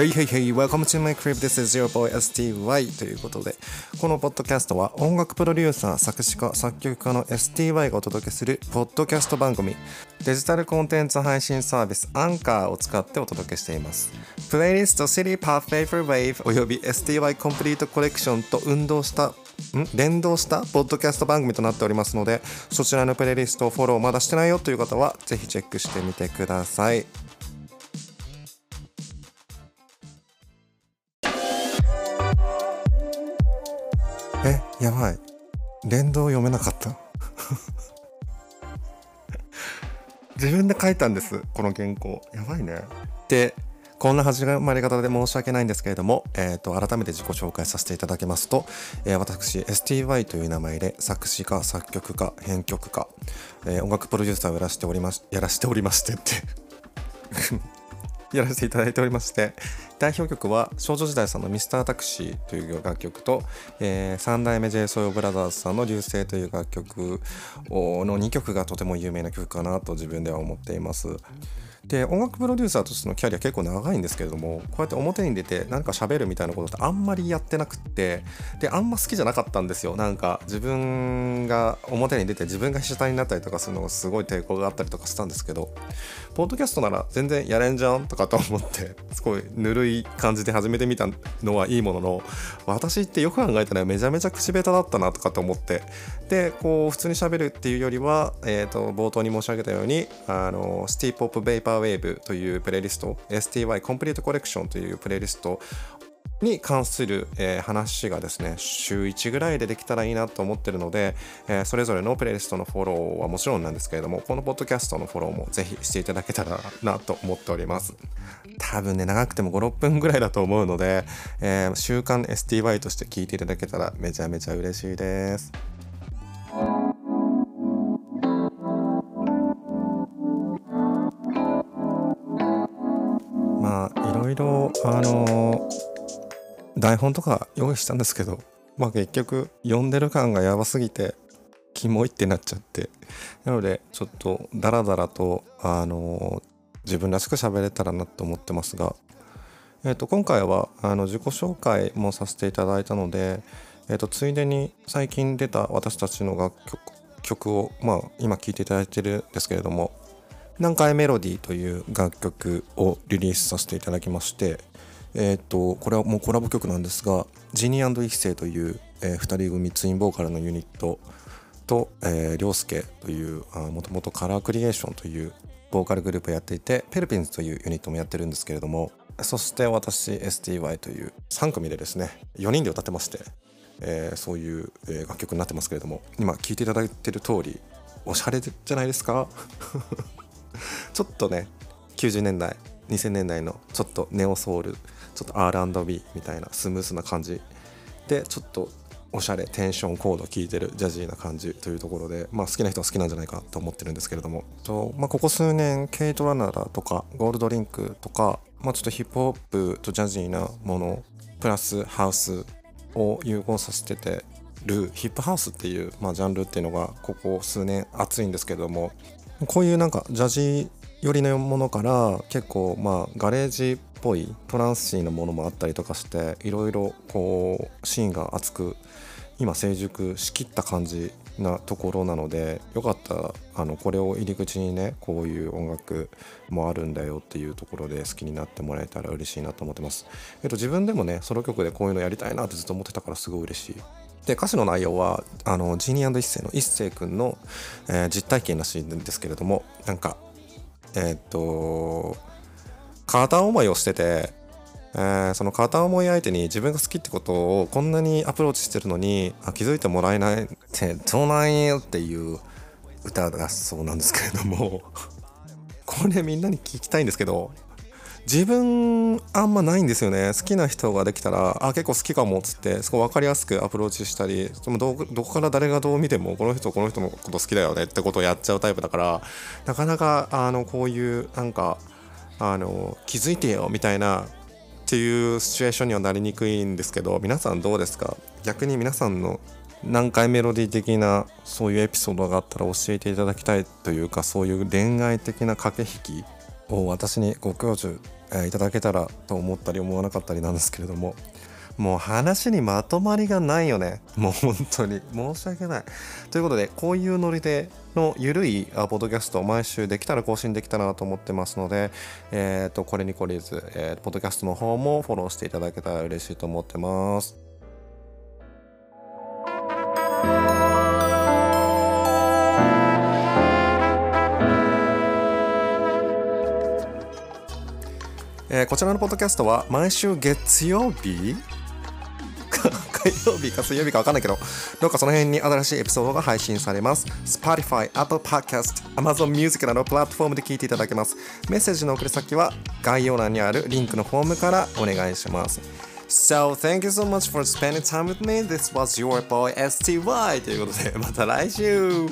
Hey hey hey, welcome to my crib, this is your boy STY ということで、このポッドキャストは音楽プロデューサー、作詞家、作曲家の STY がお届けするポッドキャスト番組、デジタルコンテンツ配信サービスアンカーを使ってお届けしています。プレイリスト City Path Favor Wave および STY コンプリートコレクションと運動したん？連動したポッドキャスト番組となっておりますのでそちらのプレイリストをフォローまだしてないよという方はぜひチェックしてみてください。やばい。連動読めなかった。自分で書いたんですこの原稿。やばいね。でこんな始まり方で申し訳ないんですけれども、えーと、改めて自己紹介させていただきますと、えー、私 STY という名前で作詞家作曲家編曲家、えー、音楽プロデューサーをやらせておりましやらせておりましてって。やらせていただいておりまして代表曲は少女時代さんの「ミスタータクシー」という楽曲と、えー、3代目 JSOULBROTHERS さんの「流星」という楽曲の2曲がとても有名な曲かなと自分では思っています。で音楽プロデューサーとしてのキャリア結構長いんですけれどもこうやって表に出て何か喋るみたいなことってあんまりやってなくってであんま好きじゃなかったんですよ。なんか自分が表に出て自分が被写体になったりとかするのがすごい抵抗があったりとかしたんですけどポッドキャストなら全然やれんじゃんとかと思って すごいぬるい感じで始めてみたのはいいものの私ってよく考えたらめちゃめちゃ口下手だったなとかと思ってでこう普通に喋るっていうよりは、えー、と冒頭に申し上げたようにあのシティポップベイパーウェーブというプレイリスト STY コンプリートコレクションというプレイリストに関する、えー、話がですね週1ぐらいでできたらいいなと思ってるので、えー、それぞれのプレイリストのフォローはもちろんなんですけれどもこのポッドキャストのフォローもぜひしていただけたらなと思っております。多分ね長くても56分ぐらいだと思うので、えー、週刊 STY として聞いていただけたらめちゃめちゃ嬉しいです。ろいろあの台本とか用意したんですけどまあ結局読んでる感がやばすぎてキモいってなっちゃって。なのでちょっとダラダラとあの自分らしく喋れたらなと思ってますが、えー、と今回はあの自己紹介もさせていただいたので、えー、とついでに最近出た私たちの楽曲曲を、まあ、今聴いていただいてるんですけれども南海メロディーという楽曲をリリースさせていただきましてえっ、とこれはもうコラボ曲なんですがジニー一世という、え、2人組ツインボーカルのユニットと、えー、涼介というもともとカラークリエーションというボーカルグループをやっていてペルピンズというユニットもやってるんですけれどもそして私 STY という3組でですね4人で歌ってまして、え、そういう、え、楽曲になってますけれども今聴いていただいてる通りおしゃれじゃないですか？ちょっとね90年代2000年代のちょっとネオソウルちょっと R&B みたいなスムースな感じ。でちょっとおしゃれテンションコード効いてるジャジーな感じというところで、まあ、好きな人は好きなんじゃないかと思ってるんですけれども。と、まあ、ここ数年ケイト・ラナラとかゴールドリンクとか、まあ、ちょっとヒップホップとジャジーなものプラスハウスを融合させててるヒップハウスっていう、まあ、ジャンルっていうのがここ数年熱いんですけれどもこういうなんかジャジー寄りのものから結構まあガレージっぽいトランスシーのものもあったりとかしていろいろこうシーンが熱く今成熟しきった感じなところなのでよかったらあのこれを入り口にねこういう音楽もあるんだよっていうところで好きになってもらえたら嬉しいなと思ってます。えっと自分でもねソロ曲でこういうのやりたいなってずっと思ってたからすごい嬉しい。で歌詞の内容はあのジーニー一世の一世君の、えー、実体験らしいんですけれどもなんかえー、っと片思いをしてて、えー、その片思い相手に自分が好きってことをこんなにアプローチしてるのにあ気づいてもらえないってどうなんよっていう歌だそうなんですけれども。これみんなに聞きたいんですけど自分あんまないんですよね。好きな人ができたらあ結構好きかもっつってすごい分かりやすくアプローチしたりでもどどこから誰がどう見てもこの人この人のこと好きだよねってことをやっちゃうタイプだからなかなかあのこういうなんかあの気づいてよみたいなっていうシチュエーションにはなりにくいんですけど皆さんどうですか？逆に皆さんの何回メロディー的なそういうエピソードがあったら教えていただきたいというかそういう恋愛的な駆け引きを私にご教授え、いただけたらと思ったり思わなかったりなんですけれどももう話にまとまりがないよね。もう本当に。申し訳ない。ということで、こういうノリでのゆるいポッドキャスト毎週できたら更新できたらなと思ってますので、えっ、ー、と、これに懲りず、えー、ポッドキャストの方もフォローしていただけたら嬉しいと思ってます。えー、こちらのポッドキャストは毎週月曜日？火曜日か水曜日か分かんないけど、どうかその辺に新しいエピソードが配信されます。Spotify、Apple Podcast、Amazon Music などプラットフォームで聞いていただけます。メッセージの送り先は概要欄にあるリンクのフォームからお願いします。So, thank you so much for spending time with me. This was your boy STY ということで、また来週